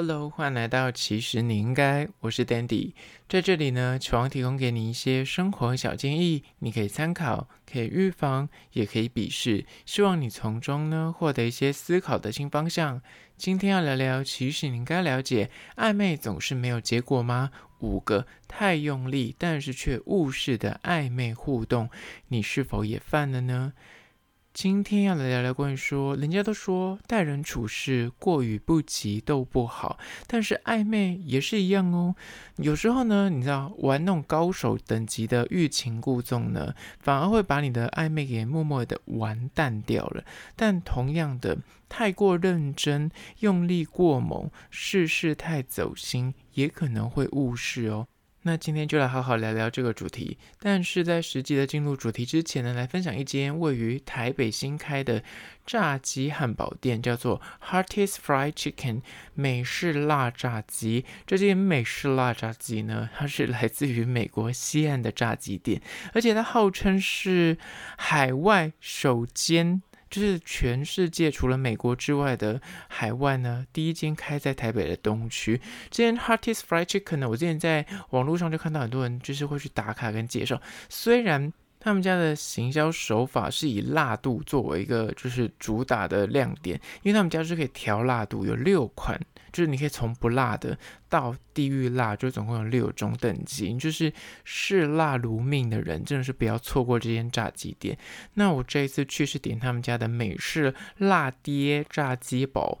Hello，欢迎来到其实你应该，我是 Dandy，在这里呢，希望提供给你一些生活小建议，你可以参考，可以预防，也可以鄙视，希望你从中呢获得一些思考的新方向。今天要聊聊，其实你应该了解，暧昧总是没有结果吗？五个太用力但是却误事的暧昧互动，你是否也犯了呢？今天要来聊聊关于说，人家都说待人处事过犹不及都不好，但是暧昧也是一样哦。有时候呢，你知道玩弄高手等级的欲擒故纵呢，反而会把你的暧昧给默默的完蛋掉了。但同样的，太过认真、用力过猛、事事太走心，也可能会误事哦。那今天就来好好聊聊这个主题。但是在实际的进入主题之前呢，来分享一间位于台北新开的炸鸡汉堡店，叫做 Hearty's Fried Chicken 美式辣炸鸡。这间美式辣炸鸡呢，它是来自于美国西岸的炸鸡店，而且它号称是海外首间。就是全世界除了美国之外的海外呢，第一间开在台北的东区。这间 Hearty's Fried Chicken 呢，我之前在网络上就看到很多人就是会去打卡跟介绍。虽然他们家的行销手法是以辣度作为一个就是主打的亮点，因为他们家是可以调辣度，有六款。就是你可以从不辣的到地狱辣，就总共有六种等级。就是视辣如命的人，真的是不要错过这间炸鸡店。那我这一次去是点他们家的美式辣爹炸鸡堡。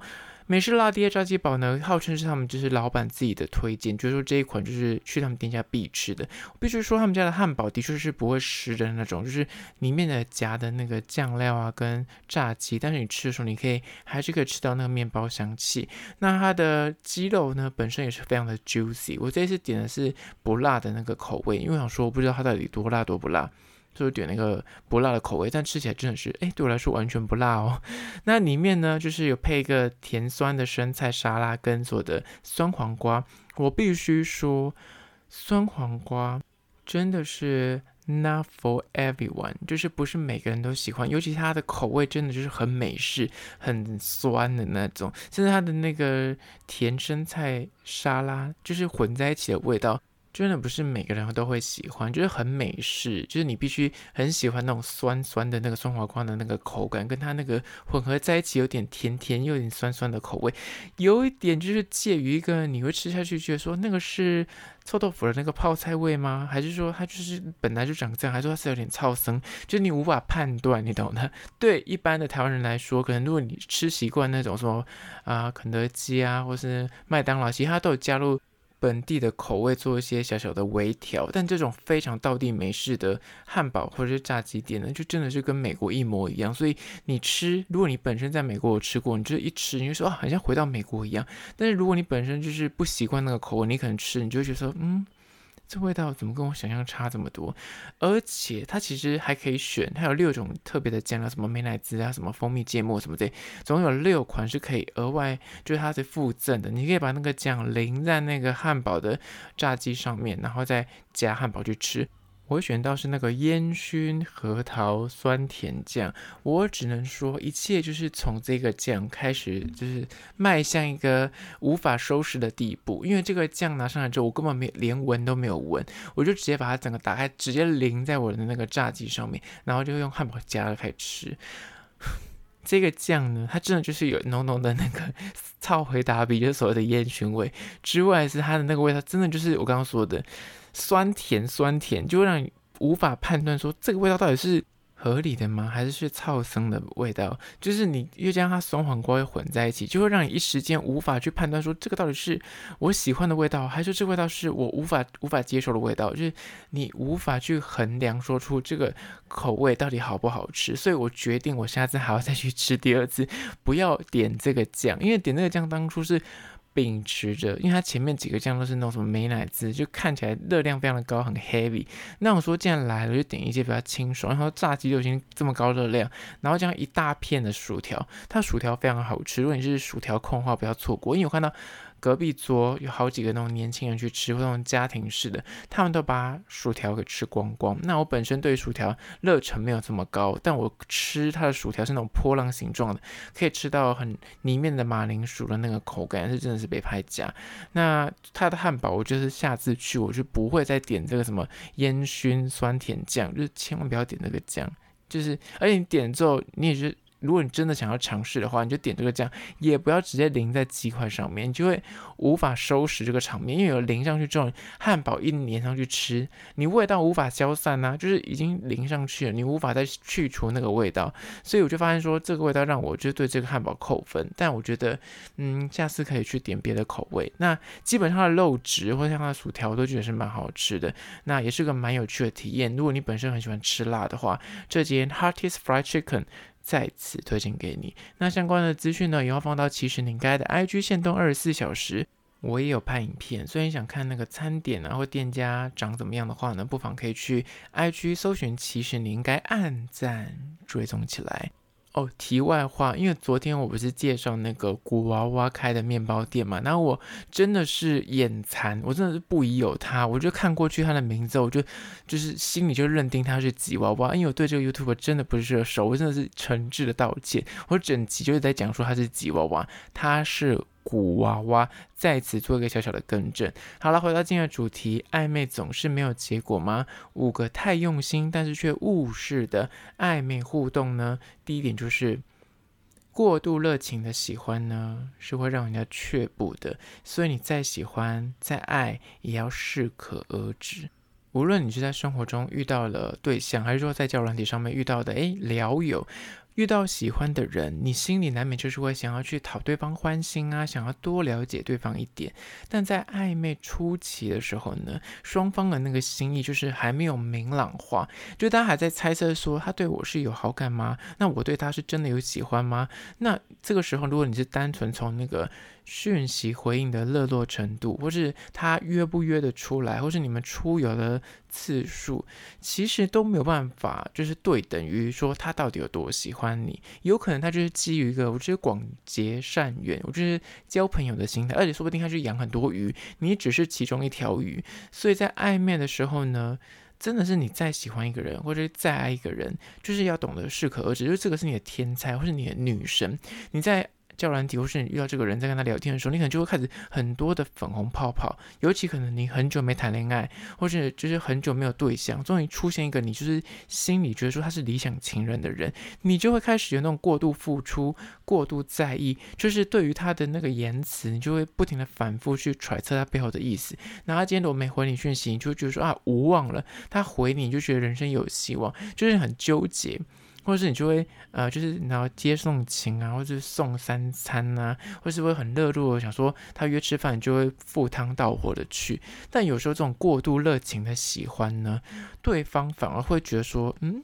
美式辣爹炸鸡堡呢，号称是他们就是老板自己的推荐，就是说这一款就是去他们店家必吃的。我必须说他们家的汉堡的确是不会湿的那种，就是里面的夹的那个酱料啊跟炸鸡，但是你吃的时候你可以还是可以吃到那个面包香气。那它的鸡肉呢本身也是非常的 juicy。我这次点的是不辣的那个口味，因为我想说我不知道它到底多辣多不辣。就点那个不辣的口味，但吃起来真的是，哎，对我来说完全不辣哦。那里面呢，就是有配一个甜酸的生菜沙拉跟做的酸黄瓜。我必须说，酸黄瓜真的是 not for everyone，就是不是每个人都喜欢，尤其它的口味真的就是很美式、很酸的那种，甚至它的那个甜生菜沙拉就是混在一起的味道。真的不是每个人都会喜欢，就是很美式，就是你必须很喜欢那种酸酸的那个酸黄瓜的那个口感，跟它那个混合在一起，有点甜甜又有点酸酸的口味，有一点就是介于一个你会吃下去觉得说那个是臭豆腐的那个泡菜味吗？还是说它就是本来就长这样？还是说它是有点糙生？就是你无法判断，你懂的。对一般的台湾人来说，可能如果你吃习惯那种说啊肯德基啊，或是麦当劳，其实它都有加入。本地的口味做一些小小的微调，但这种非常道地美式的汉堡或者是炸鸡店呢，就真的是跟美国一模一样。所以你吃，如果你本身在美国有吃过，你就一吃你就说啊，好像回到美国一样。但是如果你本身就是不习惯那个口味，你可能吃你就觉得说，嗯。这味道怎么跟我想象差这么多？而且它其实还可以选，它有六种特别的酱料，什么美乃滋啊，什么蜂蜜芥末什么的，总有六款是可以额外，就是它是附赠的。你可以把那个酱淋在那个汉堡的炸鸡上面，然后再夹汉堡去吃。我选到是那个烟熏核桃酸甜酱，我只能说一切就是从这个酱开始，就是迈向一个无法收拾的地步。因为这个酱拿上来之后，我根本没连闻都没有闻，我就直接把它整个打开，直接淋在我的那个炸鸡上面，然后就用汉堡夹了开始吃。这个酱呢，它真的就是有浓浓的那个超回答比，就是所谓的烟熏味之外，是它的那个味道，真的就是我刚刚说的。酸甜酸甜，就会让你无法判断说这个味道到底是合理的吗？还是是臭生的味道？就是你又将它酸黄瓜又混在一起，就会让你一时间无法去判断说这个到底是我喜欢的味道，还是这味道是我无法无法接受的味道？就是你无法去衡量说出这个口味到底好不好吃。所以我决定我下次还要再去吃第二次，不要点这个酱，因为点这个酱当初是。秉持着，因为它前面几个酱都是那种什么美乃滋，就看起来热量非常的高，很 heavy。那我说既然来了，就点一些比较清爽。然后炸鸡就已经这么高热量，然后这样一大片的薯条，它薯条非常好吃。如果你是薯条控的话，不要错过，因为我看到隔壁桌有好几个那种年轻人去吃，或那种家庭式的，他们都把薯条给吃光光。那我本身对薯条热忱没有这么高，但我吃它的薯条是那种波浪形状的，可以吃到很里面的马铃薯的那个口感，是真的是被拍假。那它的汉堡，我就是下次去我就不会再点这个什么烟熏酸甜酱，就是千万不要点那个酱，就是而且你点之后你也是。如果你真的想要尝试的话，你就点这个酱，也不要直接淋在鸡块上面，你就会无法收拾这个场面，因为有淋上去之后，汉堡一粘上去吃，你味道无法消散呐、啊，就是已经淋上去了，你无法再去除那个味道，所以我就发现说，这个味道让我就对这个汉堡扣分，但我觉得，嗯，下次可以去点别的口味。那基本上的肉质或者像它的薯条，我都觉得是蛮好吃的，那也是个蛮有趣的体验。如果你本身很喜欢吃辣的话，这间 Hearty's Fried Chicken。再次推荐给你。那相关的资讯呢，也要放到其实你应该的 IG 限动二十四小时。我也有拍影片，所以你想看那个餐点啊或店家长怎么样的话呢，不妨可以去 IG 搜寻，其实你应该按赞追踪起来。哦，题外话，因为昨天我不是介绍那个古娃娃开的面包店嘛，那我真的是眼馋，我真的是不疑有他，我就看过去他的名字，我就就是心里就认定他是吉娃娃，因为我对这个 YouTube 真的不是熟，我真的是诚挚的道歉，我整集就是在讲说他是吉娃娃，他是。古娃娃在此做一个小小的更正。好了，回到今天的主题，暧昧总是没有结果吗？五个太用心但是却误事的暧昧互动呢？第一点就是过度热情的喜欢呢，是会让人家却步的。所以你再喜欢再爱，也要适可而止。无论你是在生活中遇到了对象，还是说在交友软体上面遇到的诶聊友。遇到喜欢的人，你心里难免就是会想要去讨对方欢心啊，想要多了解对方一点。但在暧昧初期的时候呢，双方的那个心意就是还没有明朗化，就大家还在猜测说他对我是有好感吗？那我对他是真的有喜欢吗？那这个时候，如果你是单纯从那个讯息回应的热络程度，或是他约不约得出来，或是你们出游的次数，其实都没有办法，就是对等于说他到底有多喜欢你。有可能他就是基于一个，我觉得广结善缘，我就是交朋友的心态，而且说不定他去养很多鱼，你只是其中一条鱼。所以在暧昧的时候呢，真的是你再喜欢一个人，或者再爱一个人，就是要懂得适可而止，就这个是你的天才，或是你的女神，你在。交软体，或是你遇到这个人在跟他聊天的时候，你可能就会开始很多的粉红泡泡。尤其可能你很久没谈恋爱，或是就是很久没有对象，终于出现一个你就是心里觉得说他是理想情人的人，你就会开始有那种过度付出、过度在意，就是对于他的那个言辞，你就会不停的反复去揣测他背后的意思。那他今天都没回你讯息，你就觉得说啊无望了；他回，你就觉得人生有希望，就是很纠结。或者是你就会呃，就是然后接送情啊，或者是送三餐啊，或是会很热络想说他约吃饭，就会赴汤蹈火的去。但有时候这种过度热情的喜欢呢，对方反而会觉得说，嗯，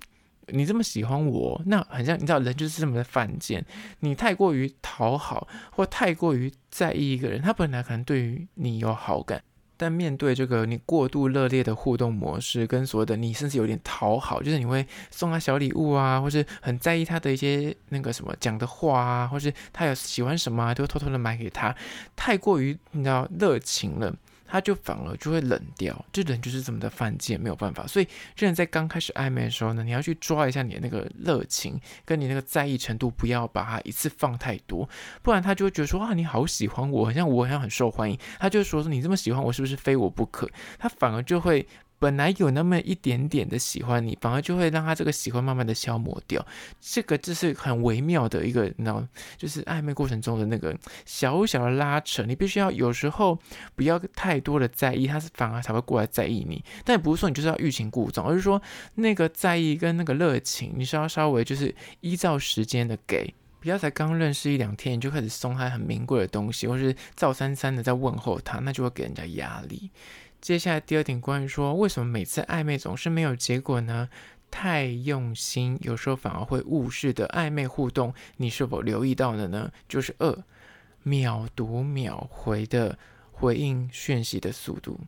你这么喜欢我，那很像你知道人就是这么的犯贱。你太过于讨好或太过于在意一个人，他本来可能对于你有好感。但面对这个你过度热烈的互动模式，跟所有的你甚至有点讨好，就是你会送他小礼物啊，或是很在意他的一些那个什么讲的话啊，或是他有喜欢什么啊，都偷偷的买给他，太过于你知道热情了。他就反而就会冷掉，这人就是这么的犯贱，没有办法。所以，这人在刚开始暧昧的时候呢，你要去抓一下你的那个热情，跟你那个在意程度，不要把它一次放太多，不然他就会觉得说啊，你好喜欢我，好像我好像很受欢迎。他就说说你这么喜欢我，是不是非我不可？他反而就会。本来有那么一点点的喜欢你，反而就会让他这个喜欢慢慢的消磨掉。这个就是很微妙的一个，你知道，就是暧昧过程中的那个小小的拉扯。你必须要有时候不要太多的在意，他是反而才会过来在意你。但不是说你就是要欲擒故纵，而是说那个在意跟那个热情，你是要稍微就是依照时间的给，不要才刚认识一两天你就开始送他很名贵的东西，或是照三三的在问候他，那就会给人家压力。接下来第二点，关于说为什么每次暧昧总是没有结果呢？太用心，有时候反而会误事的暧昧互动，你是否留意到了呢？就是二秒读秒回的回应讯息的速度。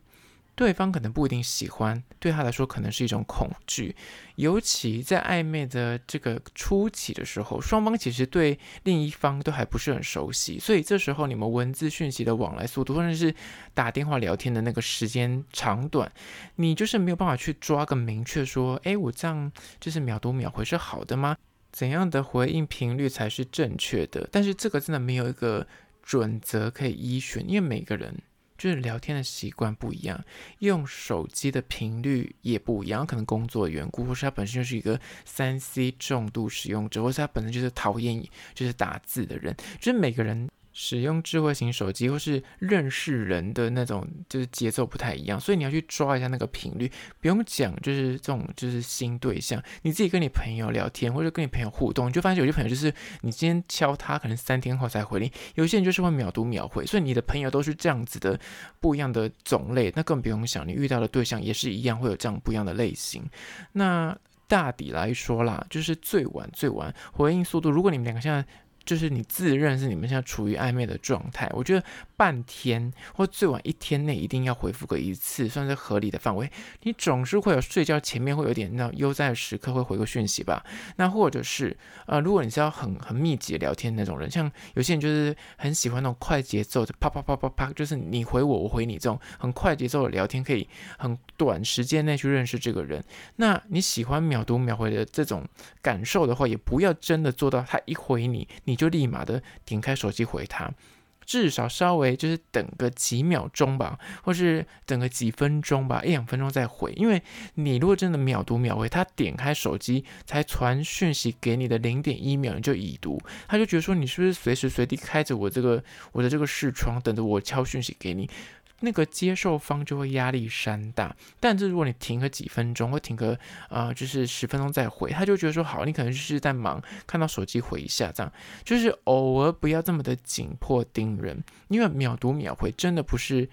对方可能不一定喜欢，对他来说可能是一种恐惧。尤其在暧昧的这个初期的时候，双方其实对另一方都还不是很熟悉，所以这时候你们文字讯息的往来速度，或者是打电话聊天的那个时间长短，你就是没有办法去抓个明确说，诶，我这样就是秒读秒回是好的吗？怎样的回应频率才是正确的？但是这个真的没有一个准则可以依循，因为每个人。就是聊天的习惯不一样，用手机的频率也不一样，可能工作的缘故，或是他本身就是一个三 C 重度使用者，或是他本身就是讨厌就是打字的人，就是每个人。使用智慧型手机或是认识人的那种，就是节奏不太一样，所以你要去抓一下那个频率。不用讲，就是这种就是新对象，你自己跟你朋友聊天或者跟你朋友互动，你就发现有些朋友就是你今天敲他，可能三天后才回你；有些人就是会秒读秒回，所以你的朋友都是这样子的不一样的种类，那更不用想，你遇到的对象也是一样会有这样不一样的类型。那大抵来说啦，就是最晚最晚回应速度，如果你们两个现在。就是你自认是你们现在处于暧昧的状态，我觉得半天或最晚一天内一定要回复个一次，算是合理的范围。你总是会有睡觉前面会有点那种悠哉的时刻会回个讯息吧？那或者是呃，如果你是要很很密集聊天那种人，像有些人就是很喜欢那种快节奏的啪啪啪啪啪，就是你回我我回你这种很快节奏的聊天，可以很短时间内去认识这个人。那你喜欢秒读秒回的这种感受的话，也不要真的做到他一回你你。就立马的点开手机回他，至少稍微就是等个几秒钟吧，或是等个几分钟吧，一两分钟再回。因为你如果真的秒读秒回，他点开手机才传讯息给你的零点一秒你就已读，他就觉得说你是不是随时随地开着我这个我的这个视窗，等着我敲讯息给你。那个接受方就会压力山大，但是如果你停个几分钟，或停个呃，就是十分钟再回，他就觉得说好，你可能就是在忙，看到手机回一下，这样就是偶尔不要这么的紧迫盯人，因为秒读秒回真的不是。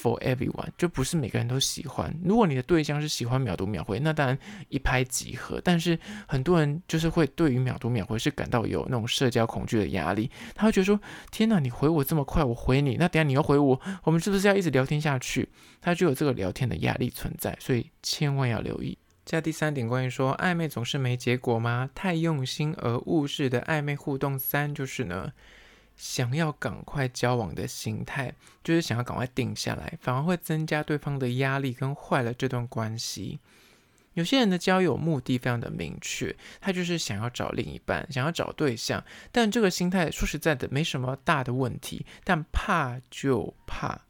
For everyone，就不是每个人都喜欢。如果你的对象是喜欢秒读秒回，那当然一拍即合。但是很多人就是会对于秒读秒回是感到有那种社交恐惧的压力，他会觉得说：天哪，你回我这么快，我回你，那等下你要回我，我们是不是要一直聊天下去？他就有这个聊天的压力存在，所以千万要留意。加第三点，关于说暧昧总是没结果吗？太用心而误事的暧昧互动三就是呢。想要赶快交往的心态，就是想要赶快定下来，反而会增加对方的压力，跟坏了这段关系。有些人的交友目的非常的明确，他就是想要找另一半，想要找对象。但这个心态说实在的，没什么大的问题，但怕就怕。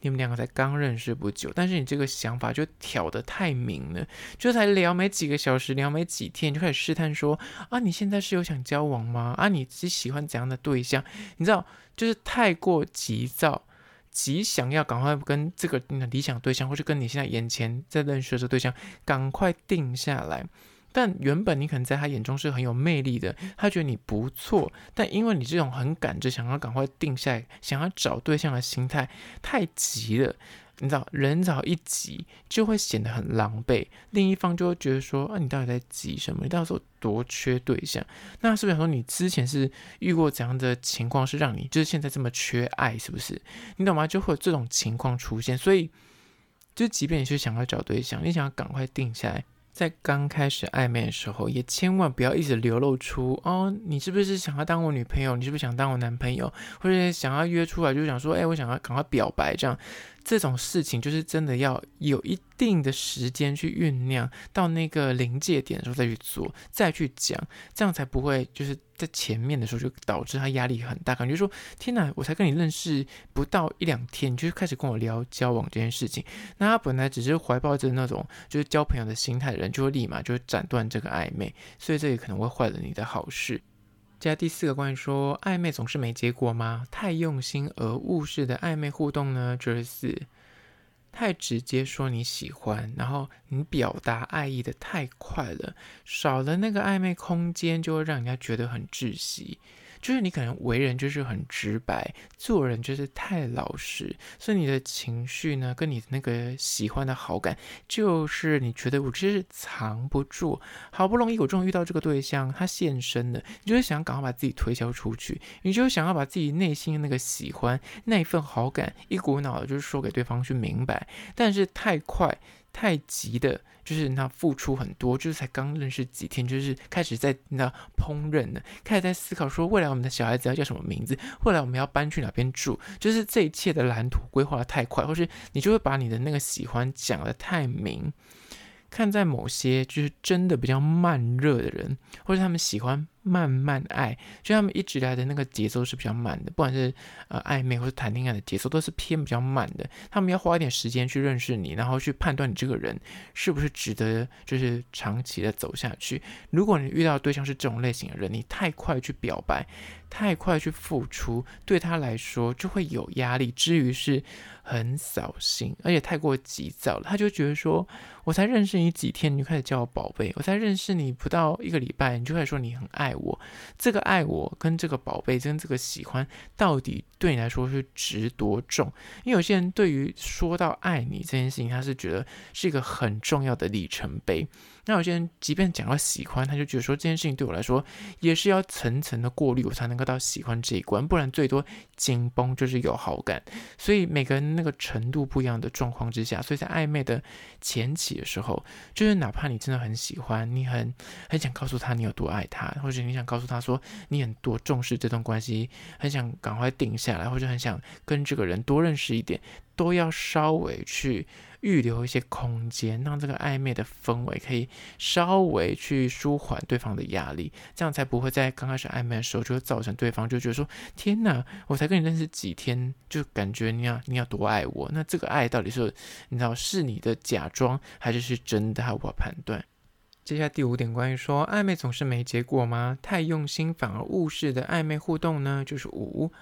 你们两个才刚认识不久，但是你这个想法就挑得太明了，就才聊没几个小时，聊没几天，就开始试探说啊，你现在是有想交往吗？啊，你是喜欢怎样的对象？你知道，就是太过急躁，急想要赶快跟这个你的理想对象，或是跟你现在眼前在认识的对象赶快定下来。但原本你可能在他眼中是很有魅力的，他觉得你不错，但因为你这种很赶着想要赶快定下来、想要找对象的心态太急了，你知道，人只要一急就会显得很狼狈，另一方就会觉得说啊，你到底在急什么？你到时候多缺对象？那是不是说你之前是遇过怎样的情况，是让你就是现在这么缺爱？是不是？你懂吗？就会有这种情况出现，所以就即便你是想要找对象，你想要赶快定下来。在刚开始暧昧的时候，也千万不要一直流露出哦，你是不是想要当我女朋友？你是不是想当我男朋友？或者想要约出来，就想说，哎，我想要赶快表白这样。这种事情就是真的要有一定的时间去酝酿，到那个临界点的时候再去做，再去讲，这样才不会就是在前面的时候就导致他压力很大，感觉说天哪，我才跟你认识不到一两天，你就开始跟我聊交往这件事情。那他本来只是怀抱着那种就是交朋友的心态的人，就会立马就斩断这个暧昧，所以这也可能会坏了你的好事。加第四个关于说暧昧总是没结果吗？太用心而物事的暧昧互动呢？就是，太直接说你喜欢，然后你表达爱意的太快了，少了那个暧昧空间，就会让人家觉得很窒息。就是你可能为人就是很直白，做人就是太老实，所以你的情绪呢，跟你那个喜欢的好感，就是你觉得我其实藏不住，好不容易我终于遇到这个对象，他现身了，你就会想赶快把自己推销出去，你就想要把自己内心的那个喜欢那一份好感，一股脑的就是说给对方去明白，但是太快。太急的，就是他付出很多，就是才刚认识几天，就是开始在那烹饪呢，开始在思考说未来我们的小孩子要叫什么名字，未来我们要搬去哪边住，就是这一切的蓝图规划的太快，或是你就会把你的那个喜欢讲的太明。看在某些就是真的比较慢热的人，或者他们喜欢慢慢爱，就他们一直来的那个节奏是比较慢的，不管是呃暧昧或是谈恋爱的节奏都是偏比较慢的。他们要花一点时间去认识你，然后去判断你这个人是不是值得就是长期的走下去。如果你遇到对象是这种类型的人，你太快去表白，太快去付出，对他来说就会有压力，至于是很扫兴，而且太过急躁了，他就觉得说。我才认识你几天，你就开始叫我宝贝；我才认识你不到一个礼拜，你就开始说你很爱爱我。这个爱我跟这个宝贝跟这个喜欢，到底对你来说是值多重？因为有些人对于说到爱你这件事情，他是觉得是一个很重要的里程碑。那有些人即便讲到喜欢，他就觉得说这件事情对我来说也是要层层的过滤，我才能够到喜欢这一关，不然最多紧绷就是有好感。所以每个人那个程度不一样的状况之下，所以在暧昧的前期的时候，就是哪怕你真的很喜欢，你很很想告诉他你有多爱他，或者你想告诉他说你很多重视这段关系，很想赶快定下来，或者很想跟这个人多认识一点，都要稍微去。预留一些空间，让这个暧昧的氛围可以稍微去舒缓对方的压力，这样才不会在刚开始暧昧的时候就会造成对方就觉得说：“天哪，我才跟你认识几天，就感觉你要你要多爱我。”那这个爱到底是你知道是你的假装，还是是真的？还无法判断。接下来第五点，关于说暧昧总是没结果吗？太用心反而误事的暧昧互动呢？就是五。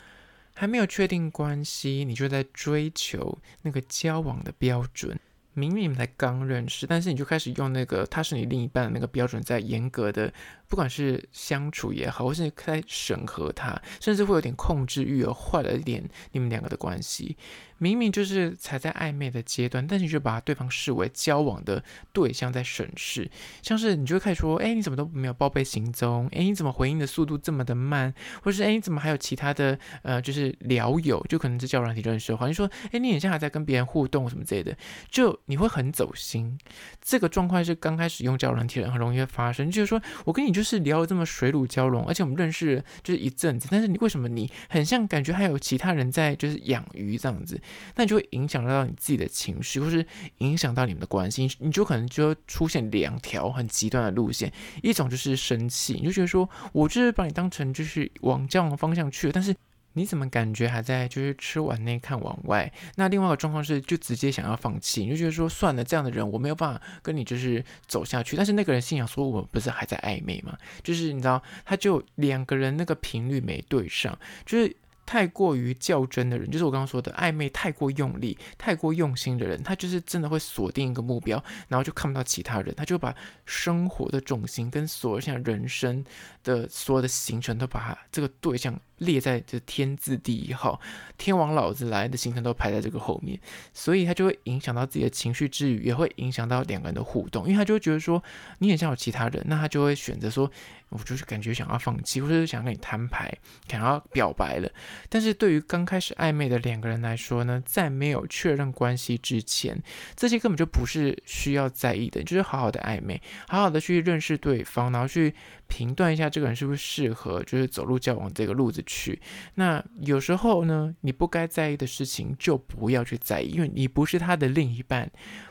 还没有确定关系，你就在追求那个交往的标准。明明你们才刚认识，但是你就开始用那个他是你另一半的那个标准，在严格的，不管是相处也好，或是在审核他，甚至会有点控制欲，而坏了一点你们两个的关系。明明就是才在暧昧的阶段，但是你就把对方视为交往的对象在审视，像是你就会开始说，哎，你怎么都没有报备行踪？哎，你怎么回应的速度这么的慢？或者是哎，你怎么还有其他的呃，就是聊友，就可能是交友软体认识的话，你说，哎，你好像还在跟别人互动什么之类的，就你会很走心。这个状况是刚开始用交友软体人很容易会发生，就是说我跟你就是聊的这么水乳交融，而且我们认识就是一阵子，但是你为什么你很像感觉还有其他人在就是养鱼这样子？那你就会影响到你自己的情绪，或是影响到你们的关系，你就可能就会出现两条很极端的路线，一种就是生气，你就觉得说，我就是把你当成就是往交往方向去了，但是你怎么感觉还在就是吃碗内看碗外？那另外一个状况是，就直接想要放弃，你就觉得说，算了，这样的人我没有办法跟你就是走下去。但是那个人心想说，我们不是还在暧昧吗？就是你知道，他就两个人那个频率没对上，就是。太过于较真的人，就是我刚刚说的暧昧太过用力、太过用心的人，他就是真的会锁定一个目标，然后就看不到其他人，他就把生活的重心跟所有像人生的所有的行程都把他这个对象列在这天字第一号，天王老子来的行程都排在这个后面，所以他就会影响到自己的情绪之余，也会影响到两个人的互动，因为他就会觉得说你很像有其他人，那他就会选择说。我就是感觉想要放弃，或者是想跟你摊牌，想要表白了。但是对于刚开始暧昧的两个人来说呢，在没有确认关系之前，这些根本就不是需要在意的，就是好好的暧昧，好好的去认识对方，然后去。评断一下这个人是不是适合，就是走入交往这个路子去。那有时候呢，你不该在意的事情就不要去在意，因为你不是他的另一半，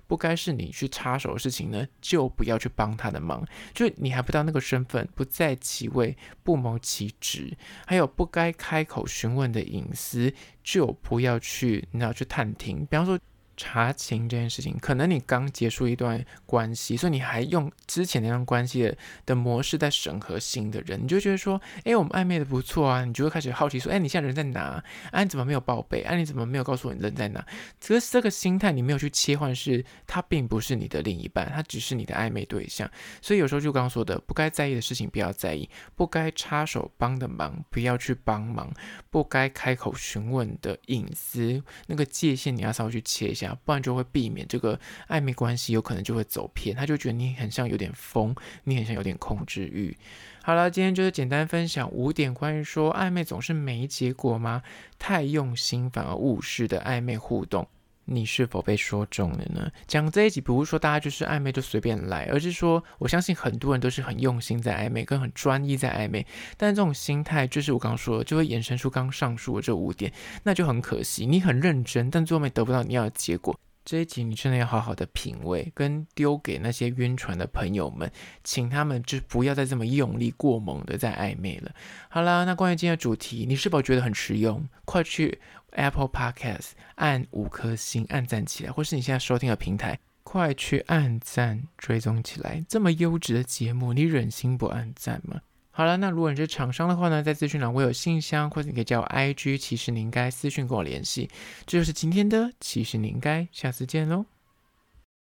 不该是你去插手的事情呢，就不要去帮他的忙。就你还不到那个身份，不在其位，不谋其职。还有不该开口询问的隐私，就不要去，你要去探听。比方说。查情这件事情，可能你刚结束一段关系，所以你还用之前那段关系的的模式在审核新的人，你就觉得说，哎，我们暧昧的不错啊，你就会开始好奇说，哎，你现在人在哪？哎，你怎么没有报备？哎，你怎么没有告诉我你人在哪？这个这个心态你没有去切换，是他并不是你的另一半，他只是你的暧昧对象。所以有时候就刚刚说的，不该在意的事情不要在意，不该插手帮的忙不要去帮忙，不该开口询问的隐私那个界限你要稍微去切一下。不然就会避免这个暧昧关系有可能就会走偏，他就觉得你很像有点疯，你很像有点控制欲。好了，今天就是简单分享五点关于说暧昧总是没结果吗？太用心反而误事的暧昧互动，你是否被说中了呢？讲这一集不是说大家就是暧昧就随便来，而是说我相信很多人都是很用心在暧昧，跟很专一在暧昧，但这种心态就是我刚刚说的，就会衍生出刚上述的这五点，那就很可惜，你很认真，但最后面得不到你要的结果。这一集你真的要好好的品味，跟丢给那些晕船的朋友们，请他们就不要再这么用力过猛的在暧昧了。好啦，那关于今天的主题，你是否觉得很实用？快去 Apple Podcast 按五颗星，按赞起来，或是你现在收听的平台，快去按赞追踪起来。这么优质的节目，你忍心不按赞吗？好了，那如果你是厂商的话呢，在资讯栏我有信箱，或者你可以叫我 IG，其实你应该私讯跟我联系。这就是今天的，其实你应该下次见喽。